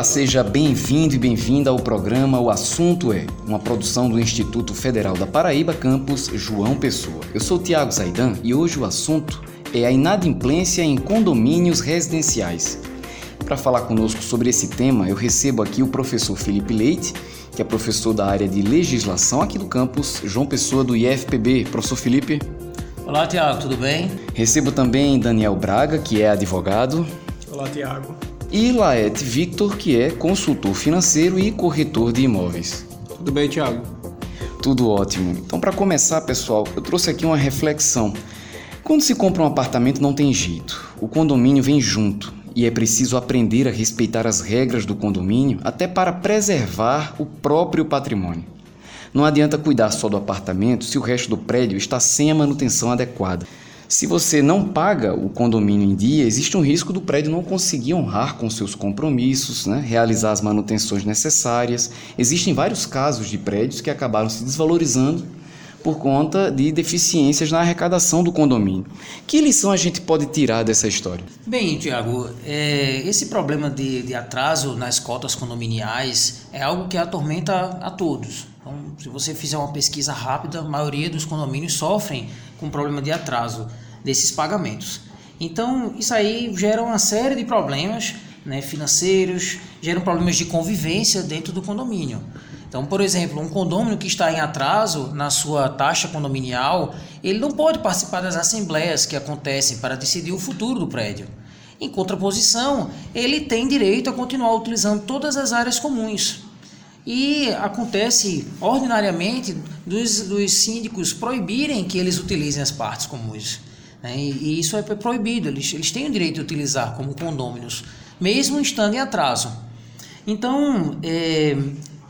Olá, seja bem-vindo e bem-vinda ao programa O Assunto é, uma produção do Instituto Federal da Paraíba, campus João Pessoa. Eu sou Tiago Zaidan e hoje o assunto é a inadimplência em condomínios residenciais. Para falar conosco sobre esse tema, eu recebo aqui o professor Felipe Leite, que é professor da área de legislação aqui do campus João Pessoa do IFPB. Professor Felipe. Olá, Tiago, tudo bem? Recebo também Daniel Braga, que é advogado. Olá, Tiago e Laete Victor, que é consultor financeiro e corretor de imóveis. Tudo bem, Thiago? Tudo ótimo. Então, para começar, pessoal, eu trouxe aqui uma reflexão. Quando se compra um apartamento, não tem jeito. O condomínio vem junto e é preciso aprender a respeitar as regras do condomínio até para preservar o próprio patrimônio. Não adianta cuidar só do apartamento se o resto do prédio está sem a manutenção adequada. Se você não paga o condomínio em dia, existe um risco do prédio não conseguir honrar com seus compromissos, né? realizar as manutenções necessárias. Existem vários casos de prédios que acabaram se desvalorizando por conta de deficiências na arrecadação do condomínio. Que lição a gente pode tirar dessa história? Bem, Tiago, é, esse problema de, de atraso nas cotas condominiais é algo que atormenta a todos. Então, se você fizer uma pesquisa rápida, a maioria dos condomínios sofrem com problema de atraso desses pagamentos. Então, isso aí gera uma série de problemas né, financeiros, geram problemas de convivência dentro do condomínio. Então, por exemplo, um condomínio que está em atraso na sua taxa condominial, ele não pode participar das assembleias que acontecem para decidir o futuro do prédio. Em contraposição, ele tem direito a continuar utilizando todas as áreas comuns. E acontece ordinariamente dos, dos síndicos proibirem que eles utilizem as partes comuns. Né? E, e, isso é proibido, eles, eles têm o direito de utilizar como condôminos, mesmo estando em atraso. Então, é,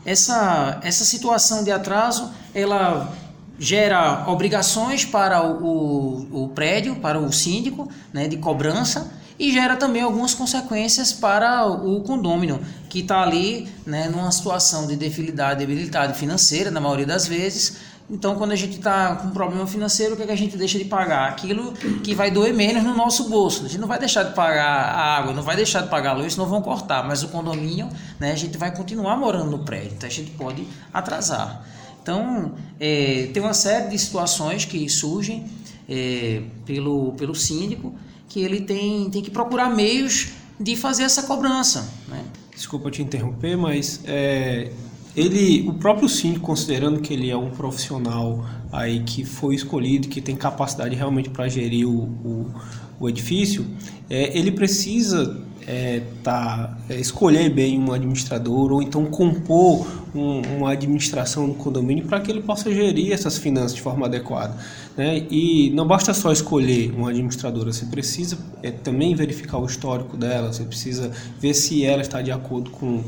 essa, essa situação de atraso, ela gera obrigações para o, o, o prédio, para o síndico, né, de cobrança, e gera também algumas consequências para o condômino, que está ali né, numa situação de debilidade, debilidade financeira, na maioria das vezes. Então, quando a gente está com um problema financeiro, o que, é que a gente deixa de pagar? Aquilo que vai doer menos no nosso bolso. A gente não vai deixar de pagar a água, não vai deixar de pagar a luz, não vão cortar, mas o condomínio, né, a gente vai continuar morando no prédio, então a gente pode atrasar. Então, é, tem uma série de situações que surgem é, pelo, pelo síndico que ele tem, tem que procurar meios de fazer essa cobrança. Né? Desculpa te interromper, mas é, ele, o próprio síndico, considerando que ele é um profissional aí que foi escolhido, que tem capacidade realmente para gerir o, o, o edifício, é, ele precisa é, tá, é, escolher bem um administrador ou então compor um, uma administração no condomínio para que ele possa gerir essas finanças de forma adequada. Né? E não basta só escolher uma administradora, você precisa é, também verificar o histórico dela, você precisa ver se ela está de acordo com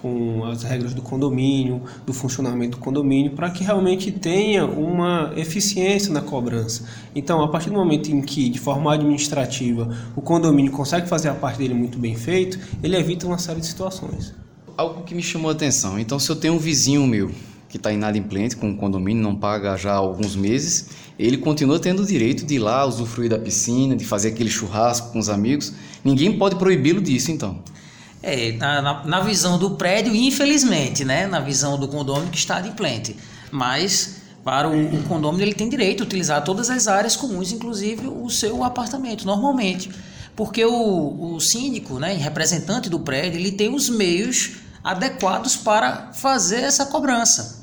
com as regras do condomínio, do funcionamento do condomínio, para que realmente tenha uma eficiência na cobrança. Então, a partir do momento em que, de forma administrativa, o condomínio consegue fazer a parte dele muito bem feito, ele evita uma série de situações. Algo que me chamou a atenção. Então, se eu tenho um vizinho meu que está inadimplente com o condomínio, não paga já há alguns meses, ele continua tendo o direito de ir lá usufruir da piscina, de fazer aquele churrasco com os amigos. Ninguém pode proibi-lo disso, então. É, na, na, na, visão do prédio, infelizmente, né? Na visão do condomínio que está adimplente. Mas para o, o condomínio ele tem direito a utilizar todas as áreas comuns, inclusive o seu apartamento, normalmente. Porque o, o síndico, né, representante do prédio, ele tem os meios adequados para fazer essa cobrança.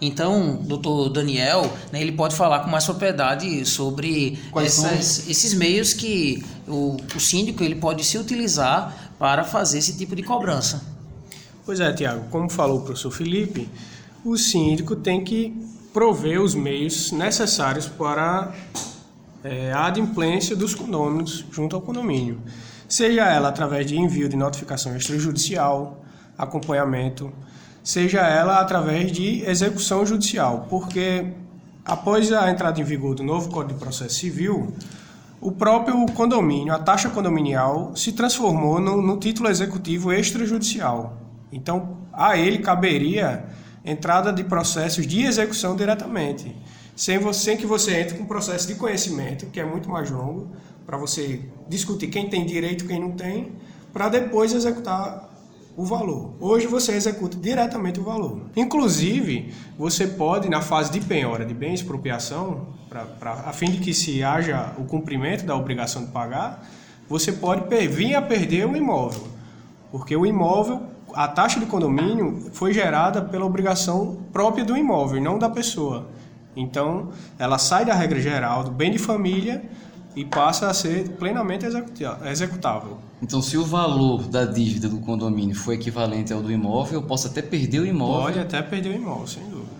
Então, doutor Daniel, né, ele pode falar com mais propriedade sobre essas, esses meios que o, o síndico ele pode se utilizar para fazer esse tipo de cobrança. Pois é, Tiago, como falou o professor Felipe, o síndico tem que prover os meios necessários para é, a adimplência dos condôminos junto ao condomínio, seja ela através de envio de notificação extrajudicial, acompanhamento, seja ela através de execução judicial, porque após a entrada em vigor do novo Código de Processo Civil, o próprio condomínio, a taxa condominial, se transformou no, no título executivo extrajudicial. Então, a ele caberia entrada de processos de execução diretamente, sem, você, sem que você entre com um processo de conhecimento, que é muito mais longo, para você discutir quem tem direito e quem não tem, para depois executar o valor. Hoje você executa diretamente o valor. Inclusive, você pode, na fase de penhora de bem expropriação, pra, pra, a fim de que se haja o cumprimento da obrigação de pagar, você pode vir a perder o imóvel. Porque o imóvel, a taxa de condomínio foi gerada pela obrigação própria do imóvel, não da pessoa. Então, ela sai da regra geral do bem de família e passa a ser plenamente executável. Então, se o valor da dívida do condomínio for equivalente ao do imóvel, eu posso até perder o imóvel? Pode até perder o imóvel, sem dúvida.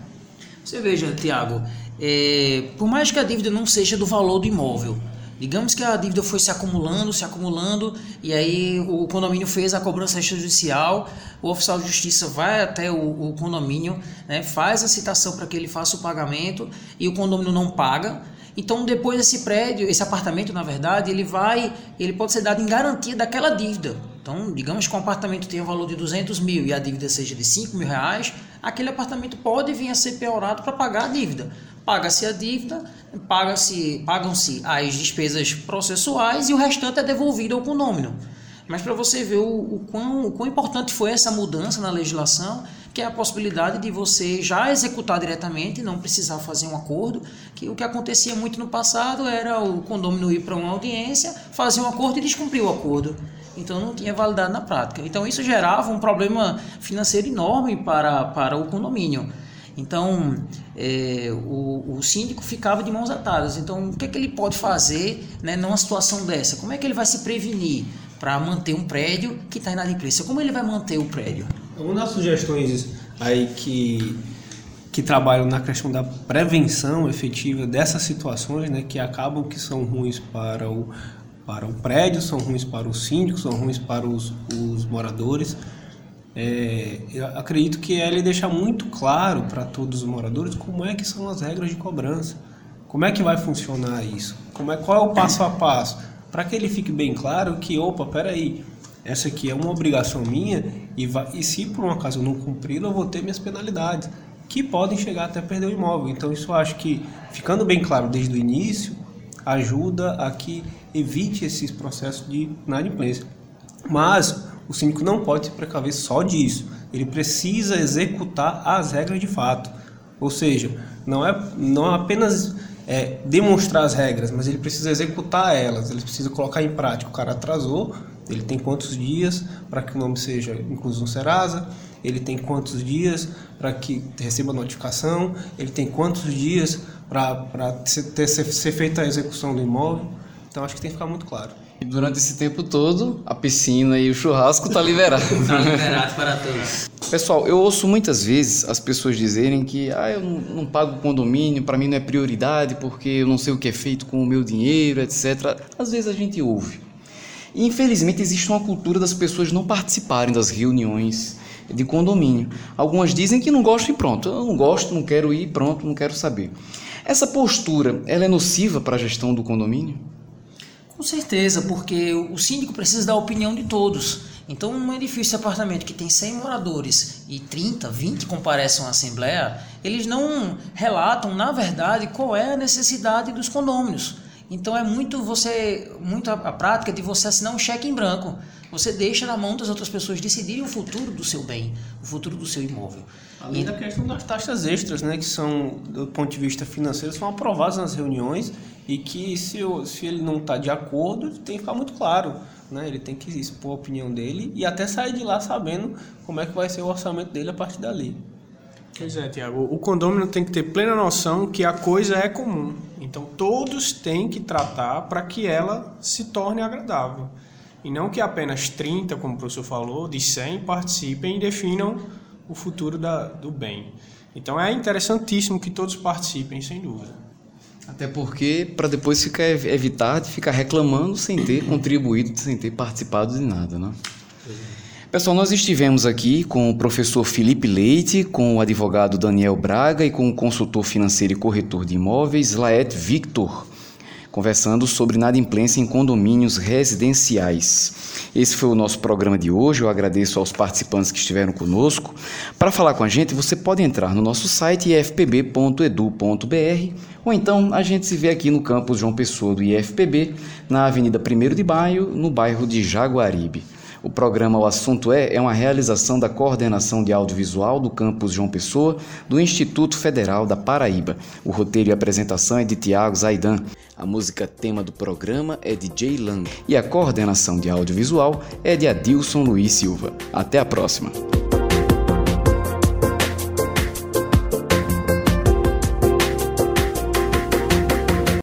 Você veja, Tiago, é, por mais que a dívida não seja do valor do imóvel, digamos que a dívida foi se acumulando, se acumulando, e aí o condomínio fez a cobrança extrajudicial, o oficial de justiça vai até o, o condomínio, né, faz a citação para que ele faça o pagamento e o condomínio não paga. Então, depois esse prédio, esse apartamento, na verdade, ele vai, ele pode ser dado em garantia daquela dívida. Então, digamos que um apartamento tenha um valor de 200 mil e a dívida seja de 5 mil reais, aquele apartamento pode vir a ser piorado para pagar a dívida. Paga-se a dívida, paga-se, pagam-se as despesas processuais e o restante é devolvido ao condomínio. Mas para você ver o, o, quão, o quão importante foi essa mudança na legislação, que é a possibilidade de você já executar diretamente, não precisar fazer um acordo, que o que acontecia muito no passado era o condomínio ir para uma audiência, fazer um acordo e descumprir o acordo. Então não tinha validade na prática. Então isso gerava um problema financeiro enorme para, para o condomínio. Então, é, o, o, síndico ficava de mãos atadas. Então, o que, é que ele pode fazer né, numa situação dessa? Como é que ele vai se prevenir? para manter um prédio que está inadimplência. Como ele vai manter o prédio? Uma das sugestões aí que, que trabalham na questão da prevenção efetiva dessas situações, né, que acabam que são ruins para o, para o prédio, são ruins para os síndicos, são ruins para os, os moradores. É, eu acredito que ele deixa muito claro para todos os moradores como é que são as regras de cobrança, como é que vai funcionar isso, como é, qual é o passo a passo para que ele fique bem claro que, opa, peraí, essa aqui é uma obrigação minha e, vai, e se por um acaso eu não cumprir, eu vou ter minhas penalidades, que podem chegar até perder o imóvel. Então isso eu acho que, ficando bem claro desde o início, ajuda a que evite esses processos de inadimplência. Mas o síndico não pode se precaver só disso, ele precisa executar as regras de fato. Ou seja, não é, não é apenas é, demonstrar as regras, mas ele precisa executar elas, ele precisa colocar em prática. O cara atrasou, ele tem quantos dias para que o nome seja incluso no Serasa, ele tem quantos dias para que receba notificação, ele tem quantos dias para ser, ser feita a execução do imóvel. Então acho que tem que ficar muito claro. E durante esse tempo todo, a piscina e o churrasco tá liberado. Tá liberado para todos. Pessoal, eu ouço muitas vezes as pessoas dizerem que ah, eu não, não pago condomínio, para mim não é prioridade porque eu não sei o que é feito com o meu dinheiro, etc. Às vezes a gente ouve. E infelizmente existe uma cultura das pessoas não participarem das reuniões de condomínio. Algumas dizem que não gostam e pronto. Eu não gosto, não quero ir, pronto, não quero saber. Essa postura, ela é nociva para a gestão do condomínio? Com certeza, porque o síndico precisa da opinião de todos. Então, um edifício de apartamento que tem 100 moradores e 30, 20 comparecem à assembleia, eles não relatam, na verdade, qual é a necessidade dos condôminos. Então, é muito você, muito a, a prática de você assinar um cheque em branco. Você deixa na mão das outras pessoas decidirem o futuro do seu bem, o futuro do seu imóvel. Além e... da questão das taxas extras, né, que são, do ponto de vista financeiro, são aprovadas nas reuniões e que se, se ele não está de acordo, tem que ficar muito claro. Né? Ele tem que expor a opinião dele e até sair de lá sabendo como é que vai ser o orçamento dele a partir dali. Pois é, Tiago. O condômino tem que ter plena noção que a coisa é comum. Então todos têm que tratar para que ela se torne agradável. E não que apenas 30, como o professor falou, de 100 participem e definam o futuro da, do bem. Então é interessantíssimo que todos participem, sem dúvida. Até porque, para depois ficar evitar de ficar reclamando sem ter contribuído, sem ter participado de nada, né? Pessoal, nós estivemos aqui com o professor Felipe Leite, com o advogado Daniel Braga e com o consultor financeiro e corretor de imóveis Laet Victor conversando sobre inadimplência em condomínios residenciais. Esse foi o nosso programa de hoje. Eu agradeço aos participantes que estiveram conosco. Para falar com a gente, você pode entrar no nosso site ifpb.edu.br ou então a gente se vê aqui no campus João Pessoa do IFPB, na Avenida 1 de Maio, no bairro de Jaguaribe. O programa O Assunto É é uma realização da Coordenação de Audiovisual do campus João Pessoa do Instituto Federal da Paraíba. O roteiro e apresentação é de Tiago Zaidan. A música tema do programa é de Jay Lang e a coordenação de audiovisual é de Adilson Luiz Silva. Até a próxima!